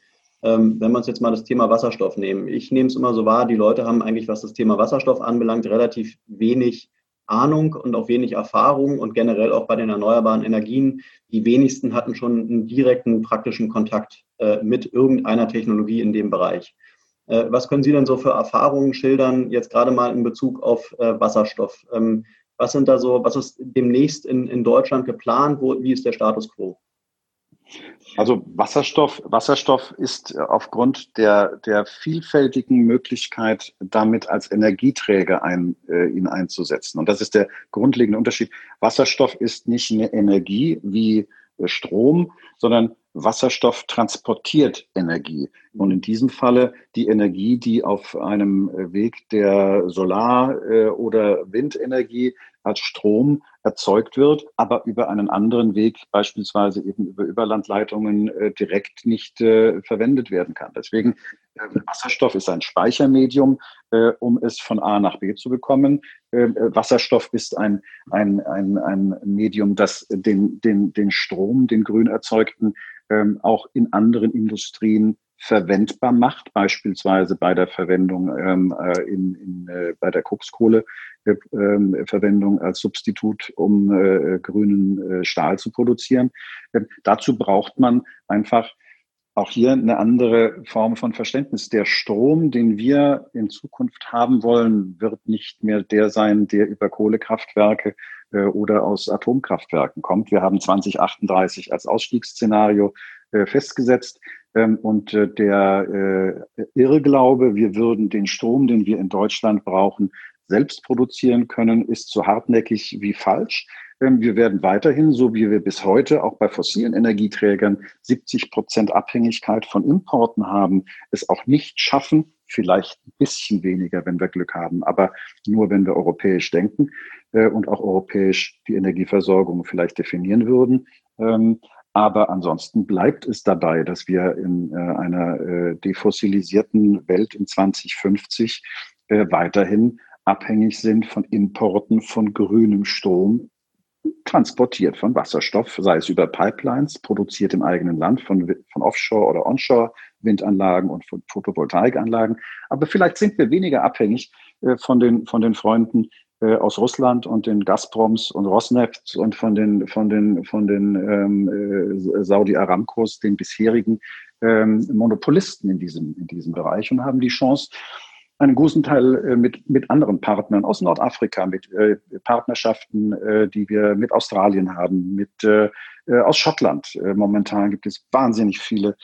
Ähm, wenn wir uns jetzt mal das Thema Wasserstoff nehmen. Ich nehme es immer so wahr, die Leute haben eigentlich, was das Thema Wasserstoff anbelangt, relativ wenig Ahnung und auch wenig Erfahrung und generell auch bei den erneuerbaren Energien. Die wenigsten hatten schon einen direkten praktischen Kontakt äh, mit irgendeiner Technologie in dem Bereich. Äh, was können Sie denn so für Erfahrungen schildern, jetzt gerade mal in Bezug auf äh, Wasserstoff? Ähm, was sind da so, was ist demnächst in, in Deutschland geplant? Wo, wie ist der Status quo? Also Wasserstoff, Wasserstoff ist äh, aufgrund der, der vielfältigen Möglichkeit, damit als Energieträger ein, äh, ihn einzusetzen. Und das ist der grundlegende Unterschied. Wasserstoff ist nicht eine Energie wie äh, Strom, sondern Wasserstoff transportiert Energie. Und in diesem Falle die Energie, die auf einem Weg der Solar- oder Windenergie als Strom erzeugt wird, aber über einen anderen Weg, beispielsweise eben über Überlandleitungen, äh, direkt nicht äh, verwendet werden kann. Deswegen äh, Wasserstoff ist ein Speichermedium, äh, um es von A nach B zu bekommen. Ähm, äh, Wasserstoff ist ein, ein, ein, ein Medium, das den, den, den Strom, den grün erzeugten, ähm, auch in anderen Industrien verwendbar macht, beispielsweise bei der Verwendung ähm, äh, in, in, äh, bei der Kokskohle äh, äh, als Substitut, um äh, grünen äh, Stahl zu produzieren. Ähm, dazu braucht man einfach auch hier eine andere Form von Verständnis. Der Strom, den wir in Zukunft haben wollen, wird nicht mehr der sein, der über Kohlekraftwerke oder aus Atomkraftwerken kommt. Wir haben 2038 als Ausstiegsszenario festgesetzt. Ähm, und äh, der äh, Irrglaube, wir würden den Strom, den wir in Deutschland brauchen, selbst produzieren können, ist so hartnäckig wie falsch. Ähm, wir werden weiterhin, so wie wir bis heute auch bei fossilen Energieträgern 70 Prozent Abhängigkeit von Importen haben, es auch nicht schaffen, vielleicht ein bisschen weniger, wenn wir Glück haben, aber nur, wenn wir europäisch denken und auch europäisch die Energieversorgung vielleicht definieren würden. Aber ansonsten bleibt es dabei, dass wir in äh, einer äh, defossilisierten Welt in 2050 äh, weiterhin abhängig sind von Importen von grünem Strom, transportiert von Wasserstoff, sei es über Pipelines, produziert im eigenen Land von, von Offshore- oder Onshore-Windanlagen und von Photovoltaikanlagen. Aber vielleicht sind wir weniger abhängig äh, von, den, von den Freunden aus Russland und den Gazproms und Rosneft und von den von den von den ähm, äh, Saudi Aramcos, den bisherigen ähm, Monopolisten in diesem in diesem Bereich und haben die Chance einen großen Teil äh, mit mit anderen Partnern aus Nordafrika, mit äh, Partnerschaften, äh, die wir mit Australien haben, mit äh, äh aus Schottland. Äh, momentan gibt es wahnsinnig viele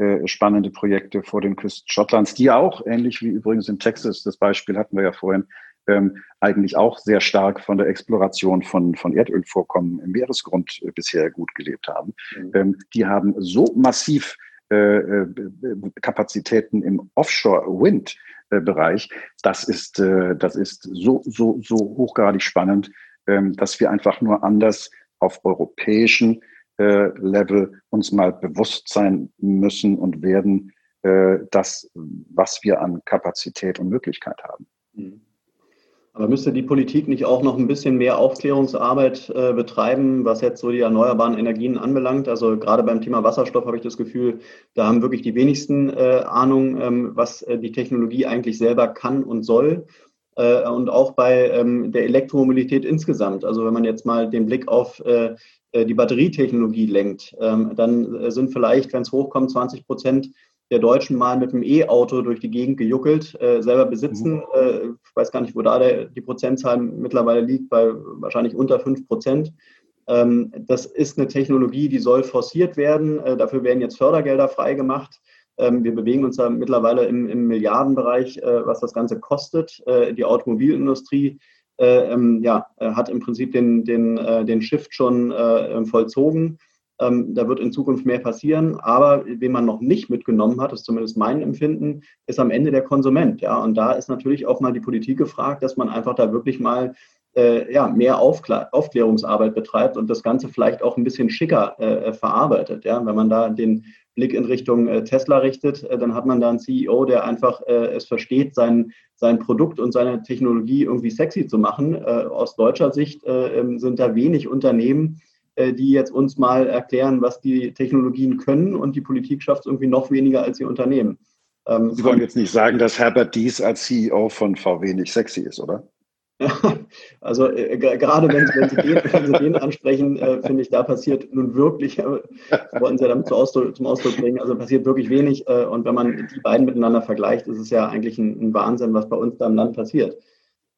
äh, spannende Projekte vor den Küsten Schottlands, die auch ähnlich wie übrigens in Texas, das Beispiel hatten wir ja vorhin, ähm, eigentlich auch sehr stark von der Exploration von, von Erdölvorkommen im Meeresgrund äh, bisher gut gelebt haben. Mhm. Ähm, die haben so massiv äh, äh Kapazitäten im Offshore-Wind-Bereich. Das ist, äh, das ist so, so, so hochgradig spannend, ähm, dass wir einfach nur anders auf europäischen äh, Level uns mal bewusst sein müssen und werden, äh, das, was wir an Kapazität und Möglichkeit haben. Mhm. Aber müsste die Politik nicht auch noch ein bisschen mehr Aufklärungsarbeit äh, betreiben, was jetzt so die erneuerbaren Energien anbelangt? Also gerade beim Thema Wasserstoff habe ich das Gefühl, da haben wirklich die wenigsten äh, Ahnung, ähm, was äh, die Technologie eigentlich selber kann und soll. Äh, und auch bei ähm, der Elektromobilität insgesamt. Also wenn man jetzt mal den Blick auf äh, äh, die Batterietechnologie lenkt, ähm, dann sind vielleicht, wenn es hochkommt, 20 Prozent der Deutschen mal mit dem E-Auto durch die Gegend gejuckelt, äh, selber besitzen. Mhm. Äh, ich weiß gar nicht, wo da der, die Prozentzahl mittlerweile liegt, bei wahrscheinlich unter 5 Prozent. Ähm, das ist eine Technologie, die soll forciert werden. Äh, dafür werden jetzt Fördergelder freigemacht. Ähm, wir bewegen uns da mittlerweile im, im Milliardenbereich, äh, was das Ganze kostet. Äh, die Automobilindustrie äh, ähm, ja, hat im Prinzip den, den, den Shift schon vollzogen. Ähm, da wird in Zukunft mehr passieren. Aber wen man noch nicht mitgenommen hat, ist zumindest mein Empfinden, ist am Ende der Konsument. Ja, und da ist natürlich auch mal die Politik gefragt, dass man einfach da wirklich mal äh, ja, mehr Aufklär Aufklärungsarbeit betreibt und das Ganze vielleicht auch ein bisschen schicker äh, verarbeitet. Ja? Wenn man da den Blick in Richtung äh, Tesla richtet, äh, dann hat man da einen CEO, der einfach äh, es versteht, sein, sein Produkt und seine Technologie irgendwie sexy zu machen. Äh, aus deutscher Sicht ähm, sind da wenig Unternehmen, äh, die jetzt uns mal erklären, was die Technologien können und die Politik schafft es irgendwie noch weniger als die Unternehmen. Ähm, Sie wollen jetzt nicht sagen, dass Herbert Dies als CEO von VW nicht sexy ist, oder? <laughs> also äh, gerade wenn, wenn, Sie den, wenn, Sie den, ansprechen, äh, finde ich, da passiert nun wirklich, äh, wollten Sie ja damit zum Ausdruck, zum Ausdruck, bringen, also passiert wirklich wenig. Äh, und wenn man die beiden miteinander vergleicht, ist es ja eigentlich ein, ein Wahnsinn, was bei uns da im Land passiert.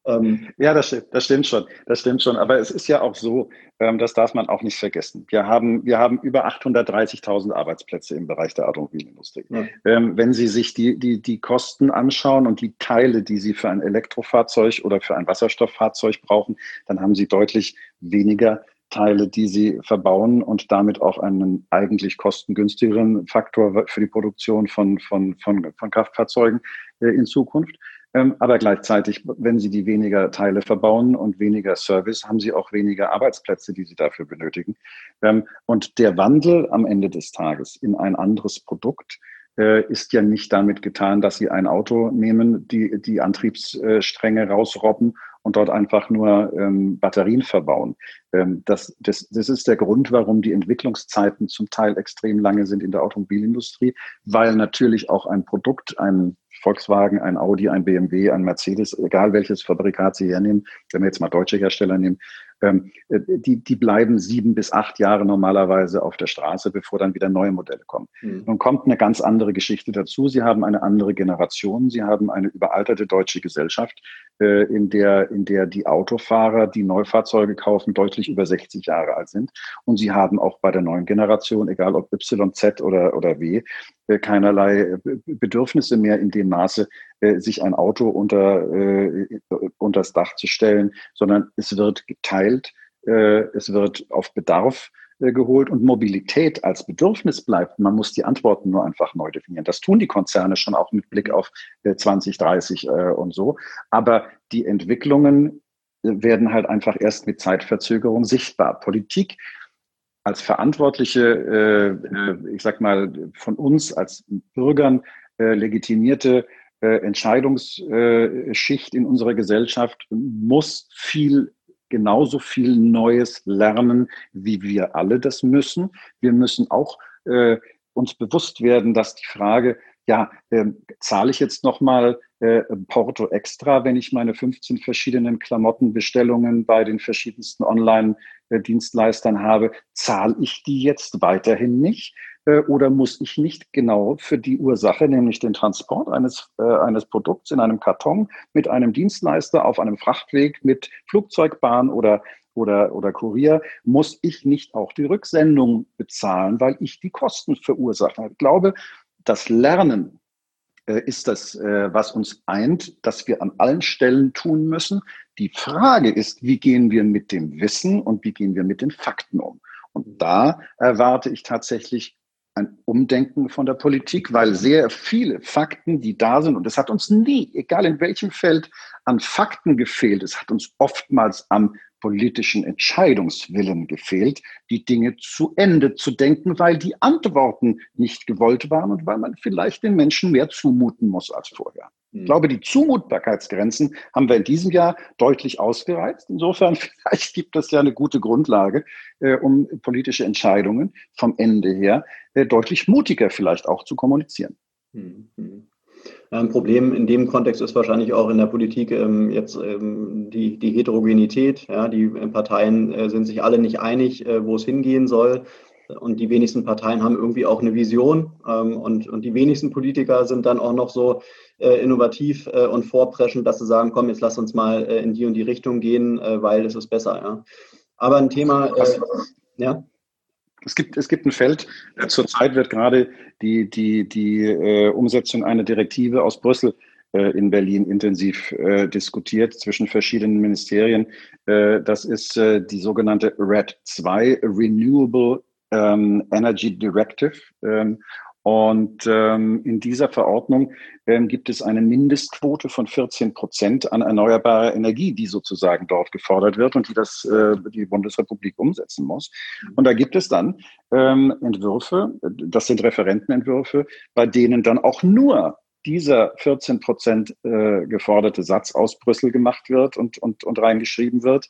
Ähm, ja, das stimmt, das stimmt schon. Das stimmt schon. Aber es ist ja auch so, ähm, das darf man auch nicht vergessen. Wir haben, wir haben über 830.000 Arbeitsplätze im Bereich der Automobilindustrie. Ja. Ähm, wenn Sie sich die, die, die Kosten anschauen und die Teile, die Sie für ein Elektrofahrzeug oder für ein Wasserstofffahrzeug brauchen, dann haben Sie deutlich weniger Teile, die sie verbauen und damit auch einen eigentlich kostengünstigeren Faktor für die Produktion von, von, von, von Kraftfahrzeugen äh, in Zukunft. Ähm, aber gleichzeitig, wenn Sie die weniger Teile verbauen und weniger Service, haben Sie auch weniger Arbeitsplätze, die Sie dafür benötigen. Ähm, und der Wandel am Ende des Tages in ein anderes Produkt äh, ist ja nicht damit getan, dass Sie ein Auto nehmen, die, die Antriebsstränge rausrobben und dort einfach nur ähm, Batterien verbauen. Das, das, das ist der Grund, warum die Entwicklungszeiten zum Teil extrem lange sind in der Automobilindustrie, weil natürlich auch ein Produkt, ein Volkswagen, ein Audi, ein BMW, ein Mercedes, egal welches Fabrikat Sie hernehmen, wenn wir jetzt mal deutsche Hersteller nehmen, ähm, äh, die, die bleiben sieben bis acht Jahre normalerweise auf der Straße, bevor dann wieder neue Modelle kommen. Mhm. Nun kommt eine ganz andere Geschichte dazu. Sie haben eine andere Generation, Sie haben eine überalterte deutsche Gesellschaft, in der, in der die Autofahrer, die Neufahrzeuge kaufen, deutlich über 60 Jahre alt sind. Und Sie haben auch bei der neuen Generation, egal ob Y, Z oder, oder W, äh, keinerlei Bedürfnisse mehr in dem Maße, sich ein Auto unter, unter das Dach zu stellen, sondern es wird geteilt, es wird auf Bedarf geholt und Mobilität als Bedürfnis bleibt. Man muss die Antworten nur einfach neu definieren. Das tun die Konzerne schon auch mit Blick auf 2030 und so. Aber die Entwicklungen werden halt einfach erst mit Zeitverzögerung sichtbar. Politik als verantwortliche, ich sag mal, von uns als Bürgern legitimierte Entscheidungsschicht in unserer Gesellschaft muss viel genauso viel Neues lernen, wie wir alle das müssen. Wir müssen auch äh, uns bewusst werden, dass die Frage, ja, äh, zahle ich jetzt nochmal äh, Porto extra, wenn ich meine 15 verschiedenen Klamottenbestellungen bei den verschiedensten Online-Dienstleistern habe, zahle ich die jetzt weiterhin nicht? Äh, oder muss ich nicht genau für die Ursache, nämlich den Transport eines, äh, eines Produkts in einem Karton mit einem Dienstleister auf einem Frachtweg mit Flugzeugbahn oder oder, oder Kurier, muss ich nicht auch die Rücksendung bezahlen, weil ich die Kosten verursache. Ich glaube, das Lernen äh, ist das, äh, was uns eint, dass wir an allen Stellen tun müssen. Die Frage ist, wie gehen wir mit dem Wissen und wie gehen wir mit den Fakten um? Und da erwarte ich tatsächlich ein Umdenken von der Politik, weil sehr viele Fakten, die da sind, und es hat uns nie, egal in welchem Feld, an Fakten gefehlt. Es hat uns oftmals am politischen Entscheidungswillen gefehlt, die Dinge zu Ende zu denken, weil die Antworten nicht gewollt waren und weil man vielleicht den Menschen mehr zumuten muss als vorher. Ich hm. glaube, die Zumutbarkeitsgrenzen haben wir in diesem Jahr deutlich ausgereizt. Insofern <laughs> vielleicht gibt es ja eine gute Grundlage, äh, um politische Entscheidungen vom Ende her äh, deutlich mutiger vielleicht auch zu kommunizieren. Hm, hm. Ein Problem in dem Kontext ist wahrscheinlich auch in der Politik ähm, jetzt ähm, die, die Heterogenität. Ja, die Parteien äh, sind sich alle nicht einig, äh, wo es hingehen soll. Und die wenigsten Parteien haben irgendwie auch eine Vision. Ähm, und, und die wenigsten Politiker sind dann auch noch so äh, innovativ äh, und vorpreschend, dass sie sagen, komm, jetzt lass uns mal äh, in die und die Richtung gehen, äh, weil es ist besser. Ja. Aber ein Thema, äh, ja. Es gibt, es gibt ein Feld, äh, zurzeit wird gerade die, die, die äh, Umsetzung einer Direktive aus Brüssel äh, in Berlin intensiv äh, diskutiert zwischen verschiedenen Ministerien. Äh, das ist äh, die sogenannte RED 2, Renewable ähm, Energy Directive. Ähm, und ähm, in dieser Verordnung ähm, gibt es eine Mindestquote von 14 Prozent an erneuerbarer Energie, die sozusagen dort gefordert wird und die das äh, die Bundesrepublik umsetzen muss. Und da gibt es dann ähm, Entwürfe, das sind Referentenentwürfe, bei denen dann auch nur dieser 14 Prozent äh, geforderte Satz aus Brüssel gemacht wird und, und, und reingeschrieben wird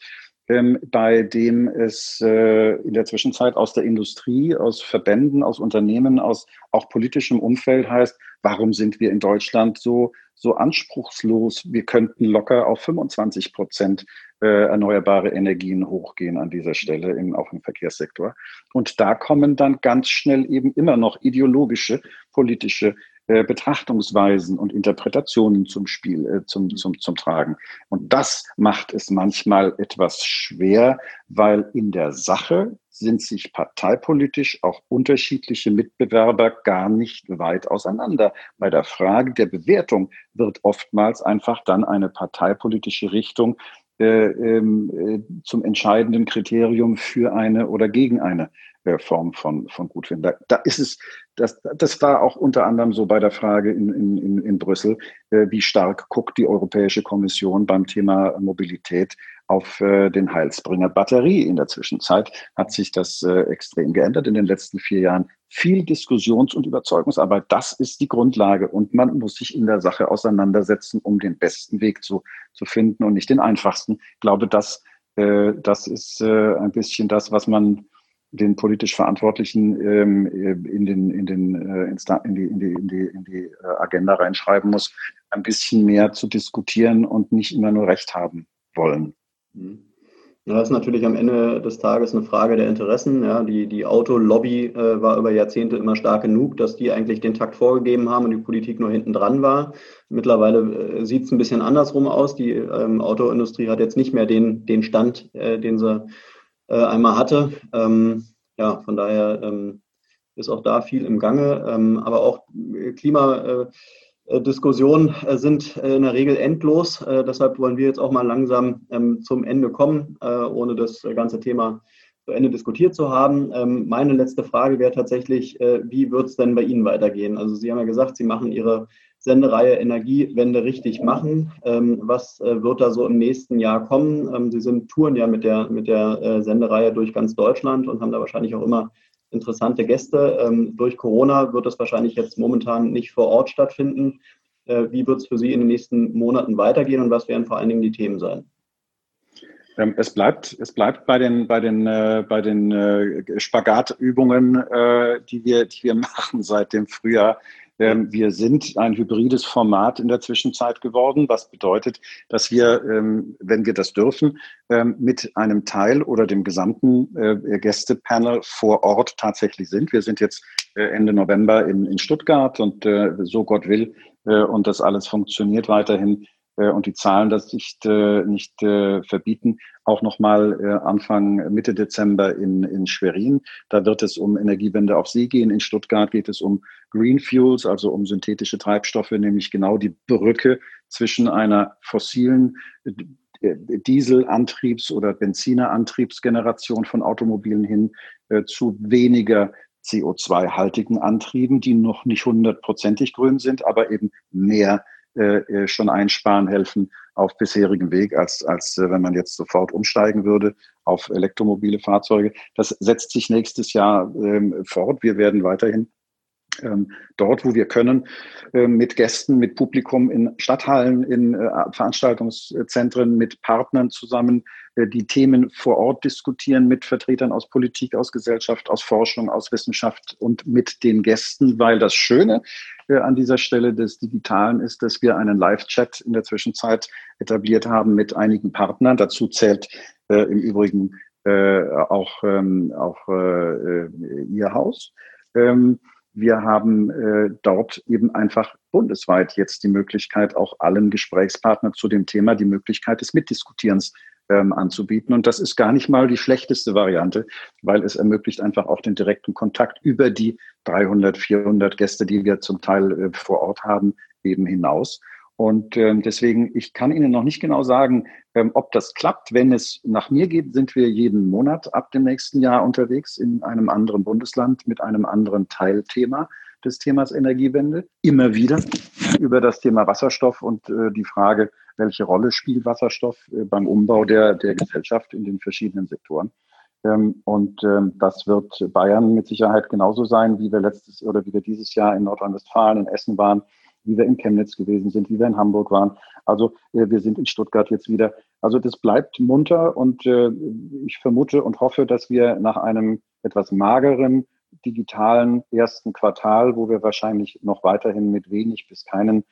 ähm, bei dem es äh, in der Zwischenzeit aus der Industrie, aus Verbänden, aus Unternehmen, aus auch politischem Umfeld heißt, warum sind wir in Deutschland so, so anspruchslos? Wir könnten locker auf 25 Prozent äh, erneuerbare Energien hochgehen an dieser Stelle, im, auch im Verkehrssektor. Und da kommen dann ganz schnell eben immer noch ideologische, politische äh, Betrachtungsweisen und Interpretationen zum Spiel, äh, zum, mhm. zum, zum Tragen. Und das macht es manchmal etwas schwer, weil in der Sache sind sich parteipolitisch auch unterschiedliche Mitbewerber gar nicht weit auseinander. Bei der Frage der Bewertung wird oftmals einfach dann eine parteipolitische Richtung äh, ähm, äh, zum entscheidenden Kriterium für eine oder gegen eine äh, Form von, von Gutfinden. Da, da ist es, das, das war auch unter anderem so bei der Frage in, in, in Brüssel, äh, wie stark guckt die Europäische Kommission beim Thema Mobilität auf äh, den Heilsbringer Batterie. In der Zwischenzeit hat sich das äh, extrem geändert in den letzten vier Jahren. Viel Diskussions- und Überzeugungsarbeit, das ist die Grundlage. Und man muss sich in der Sache auseinandersetzen, um den besten Weg zu, zu finden und nicht den einfachsten. Ich glaube, das, äh, das ist äh, ein bisschen das, was man den politisch Verantwortlichen ähm, in, den, in, den, äh, in, die, in, die, in, die, in die äh, Agenda reinschreiben muss, ein bisschen mehr zu diskutieren und nicht immer nur Recht haben wollen. Mhm. Ja, das ist natürlich am Ende des Tages eine Frage der Interessen. Ja, die, die Autolobby äh, war über Jahrzehnte immer stark genug, dass die eigentlich den Takt vorgegeben haben und die Politik nur hinten dran war. Mittlerweile äh, sieht es ein bisschen andersrum aus. Die ähm, Autoindustrie hat jetzt nicht mehr den, den Stand, äh, den sie äh, einmal hatte. Ähm, ja, von daher ähm, ist auch da viel im Gange. Ähm, aber auch äh, äh, Diskussionen äh, sind äh, in der Regel endlos. Deshalb wollen wir jetzt auch mal langsam ähm, zum Ende kommen, ohne das ganze Thema zu Ende diskutiert zu haben. Ähm, meine letzte Frage wäre tatsächlich, wie wird es denn bei Ihnen weitergehen? Also Sie haben ja gesagt, Sie machen Ihre Sendereihe Energiewende richtig machen. Ähm, was wird da so im nächsten Jahr kommen? Sie sind touren ja mit der, mit der Sendereihe durch ganz Deutschland und haben da wahrscheinlich auch immer interessante Gäste. Ähm, durch Corona wird das wahrscheinlich jetzt momentan nicht vor Ort stattfinden. Äh, wie wird es für Sie in den nächsten Monaten weitergehen und was werden vor allen Dingen die Themen sein? Ähm, es bleibt, es bleibt bei den, bei den, äh, bei den äh, Spagatübungen, äh, die, wir, die wir <laughs> machen seit dem Frühjahr. Ähm, wir sind ein hybrides Format in der Zwischenzeit geworden, was bedeutet, dass wir, ähm, wenn wir das dürfen, ähm, mit einem Teil oder dem gesamten äh, Gästepanel vor Ort tatsächlich sind. Wir sind jetzt äh, Ende November in, in Stuttgart und äh, so Gott will und das alles funktioniert weiterhin, äh, und die Zahlen das nicht, äh, nicht äh, verbieten, auch nochmal Anfang Mitte Dezember in, in Schwerin. Da wird es um Energiewende auf See gehen. In Stuttgart geht es um Green Fuels, also um synthetische Treibstoffe, nämlich genau die Brücke zwischen einer fossilen Dieselantriebs- oder Benzinerantriebsgeneration von Automobilen hin äh, zu weniger CO2-haltigen Antrieben, die noch nicht hundertprozentig grün sind, aber eben mehr äh, äh, schon einsparen helfen auf bisherigem Weg, als, als äh, wenn man jetzt sofort umsteigen würde auf elektromobile Fahrzeuge. Das setzt sich nächstes Jahr ähm, fort. Wir werden weiterhin ähm, dort, wo wir können, äh, mit Gästen, mit Publikum in Stadthallen, in äh, Veranstaltungszentren, mit Partnern zusammen äh, die Themen vor Ort diskutieren, mit Vertretern aus Politik, aus Gesellschaft, aus Forschung, aus Wissenschaft und mit den Gästen, weil das Schöne an dieser Stelle des Digitalen ist, dass wir einen Live-Chat in der Zwischenzeit etabliert haben mit einigen Partnern. Dazu zählt äh, im Übrigen äh, auch, ähm, auch äh, Ihr Haus. Ähm, wir haben äh, dort eben einfach bundesweit jetzt die Möglichkeit, auch allen Gesprächspartnern zu dem Thema die Möglichkeit des Mitdiskutierens ähm, anzubieten. Und das ist gar nicht mal die schlechteste Variante, weil es ermöglicht einfach auch den direkten Kontakt über die 300, 400 Gäste, die wir zum Teil äh, vor Ort haben, eben hinaus. Und ähm, deswegen, ich kann Ihnen noch nicht genau sagen, ähm, ob das klappt. Wenn es nach mir geht, sind wir jeden Monat ab dem nächsten Jahr unterwegs in einem anderen Bundesland mit einem anderen Teilthema des Themas Energiewende. Immer wieder über das Thema Wasserstoff und äh, die Frage, welche Rolle spielt Wasserstoff äh, beim Umbau der, der Gesellschaft in den verschiedenen Sektoren. Ähm, und ähm, das wird Bayern mit Sicherheit genauso sein, wie wir letztes oder wie wir dieses Jahr in Nordrhein-Westfalen, in Essen waren wie wir in Chemnitz gewesen sind, wie wir in Hamburg waren. Also äh, wir sind in Stuttgart jetzt wieder. Also das bleibt munter und äh, ich vermute und hoffe, dass wir nach einem etwas mageren digitalen ersten Quartal, wo wir wahrscheinlich noch weiterhin mit wenig bis keinen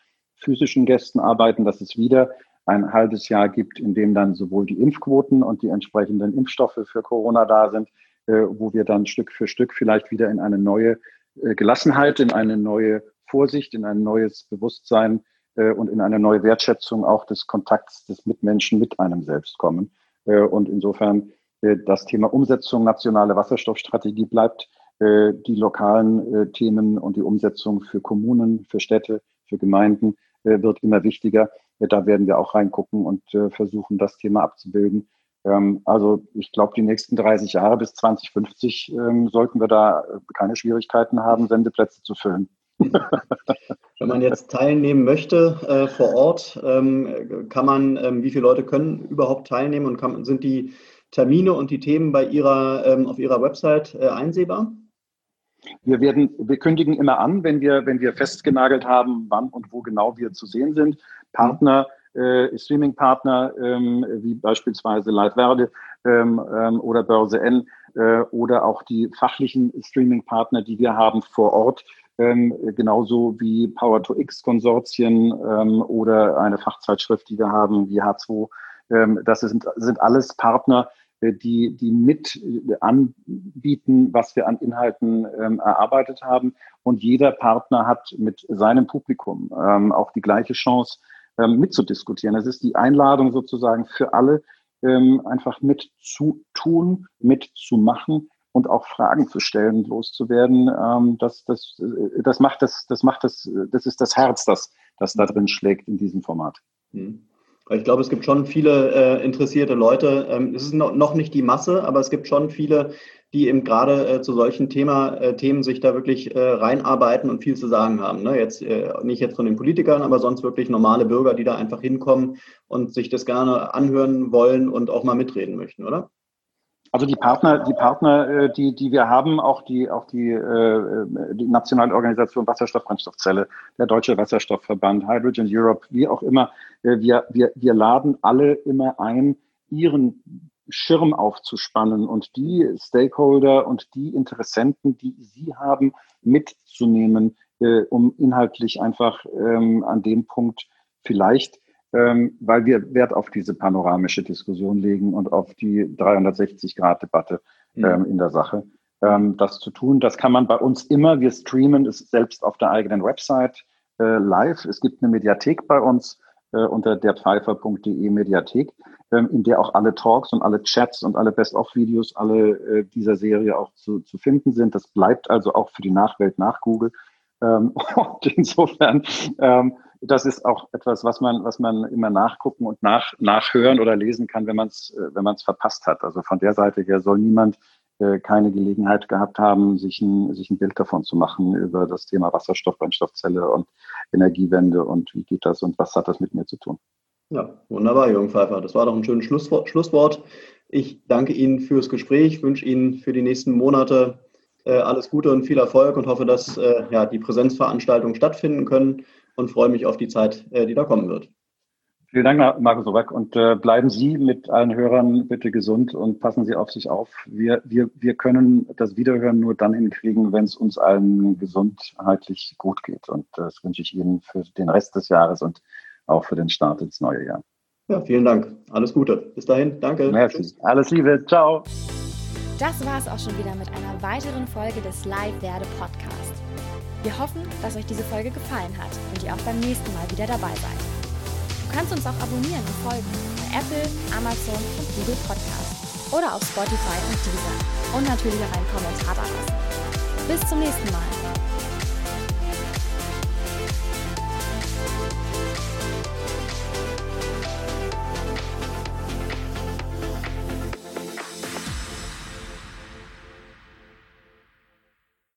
physischen Gästen arbeiten, dass es wieder ein halbes Jahr gibt, in dem dann sowohl die Impfquoten und die entsprechenden Impfstoffe für Corona da sind, äh, wo wir dann Stück für Stück vielleicht wieder in eine neue äh, Gelassenheit, in eine neue Vorsicht, in ein neues Bewusstsein äh, und in eine neue Wertschätzung auch des Kontakts des Mitmenschen mit einem selbst kommen. Und insofern das Thema Umsetzung nationale Wasserstoffstrategie bleibt. Die lokalen Themen und die Umsetzung für Kommunen, für Städte, für Gemeinden wird immer wichtiger. Da werden wir auch reingucken und versuchen, das Thema abzubilden. Ähm, also ich glaube, die nächsten 30 Jahre bis 2050 ähm, sollten wir da keine Schwierigkeiten haben, Sendeplätze zu füllen. <laughs> Wenn man jetzt teilnehmen möchte äh, vor Ort, ähm, kann man, ähm, wie viele Leute können überhaupt teilnehmen und kann, sind die Termine und die Themen bei ihrer, ähm, auf Ihrer Website äh, einsehbar? Wir werden, wir kündigen immer an, wenn wir, wenn wir festgenagelt haben, wann und wo genau wir zu sehen sind. Partner, äh, Streaming-Partner, ähm, wie beispielsweise Live Verde ähm, ähm, oder Börse N äh, oder auch die fachlichen Streaming-Partner, die wir haben vor Ort, ähm, genauso wie Power to X Konsortien ähm, oder eine Fachzeitschrift, die wir haben, wie H2. Ähm, das sind, sind alles Partner, die, die mit äh, anbieten, was wir an Inhalten ähm, erarbeitet haben. Und jeder Partner hat mit seinem Publikum ähm, auch die gleiche Chance, ähm, mitzudiskutieren. Es ist die Einladung sozusagen für alle, ähm, einfach mitzutun, mitzumachen und auch Fragen zu stellen, loszuwerden. Ähm, das, das, äh, das macht das, das macht das, das ist das Herz, das, das da drin schlägt in diesem Format. Mhm. Ich glaube, es gibt schon viele äh, interessierte Leute. Ähm, es ist no, noch nicht die Masse, aber es gibt schon viele, die eben gerade äh, zu solchen Thema, äh, Themen sich da wirklich äh, reinarbeiten und viel zu sagen haben. Ne? Jetzt äh, nicht jetzt von den Politikern, aber sonst wirklich normale Bürger, die da einfach hinkommen und sich das gerne anhören wollen und auch mal mitreden möchten, oder? Also die Partner, die Partner, äh, die, die wir haben, auch die, auch die, die nationale Organisation Wasserstoffbrennstoffzelle, der Deutsche Wasserstoffverband, Hydrogen Europe, wie auch immer, wir, wir, wir laden alle immer ein, ihren Schirm aufzuspannen und die Stakeholder und die Interessenten, die sie haben, mitzunehmen, äh, um inhaltlich einfach ähm, an dem Punkt vielleicht ähm, weil wir Wert auf diese panoramische Diskussion legen und auf die 360-Grad-Debatte mhm. ähm, in der Sache. Ähm, das zu tun, das kann man bei uns immer. Wir streamen es selbst auf der eigenen Website äh, live. Es gibt eine Mediathek bei uns äh, unter derpfeifer.de Mediathek, ähm, in der auch alle Talks und alle Chats und alle Best-of-Videos alle äh, dieser Serie auch zu, zu finden sind. Das bleibt also auch für die Nachwelt nach Google. Ähm, <laughs> und insofern ähm, das ist auch etwas, was man, was man immer nachgucken und nach, nachhören oder lesen kann, wenn man es äh, wenn man es verpasst hat. Also von der Seite her soll niemand äh, keine Gelegenheit gehabt haben, sich ein, sich ein Bild davon zu machen über das Thema Wasserstoff, Brennstoffzelle und Energiewende und wie geht das und was hat das mit mir zu tun. Ja, wunderbar, Jürgen Pfeiffer. Das war doch ein schönes Schlusswort. Ich danke Ihnen fürs Gespräch, wünsche Ihnen für die nächsten Monate äh, alles Gute und viel Erfolg und hoffe, dass äh, ja, die Präsenzveranstaltungen stattfinden können und freue mich auf die Zeit, äh, die da kommen wird. Vielen Dank, Markus Obeck. Und äh, bleiben Sie mit allen Hörern bitte gesund und passen Sie auf sich auf. Wir, wir, wir können das Wiederhören nur dann hinkriegen, wenn es uns allen gesundheitlich gut geht. Und das wünsche ich Ihnen für den Rest des Jahres und auch für den Start ins neue Jahr. Ja, vielen Dank. Alles Gute. Bis dahin. Danke. Merci. Alles Liebe. Ciao. Das war es auch schon wieder mit einer weiteren Folge des Live Werde Podcast. Wir hoffen, dass euch diese Folge gefallen hat und ihr auch beim nächsten Mal wieder dabei seid. Du kannst uns auch abonnieren und folgen bei Apple, Amazon und Google Podcasts oder auf Spotify und Deezer und natürlich auch einen Kommentar da lassen. Bis zum nächsten Mal.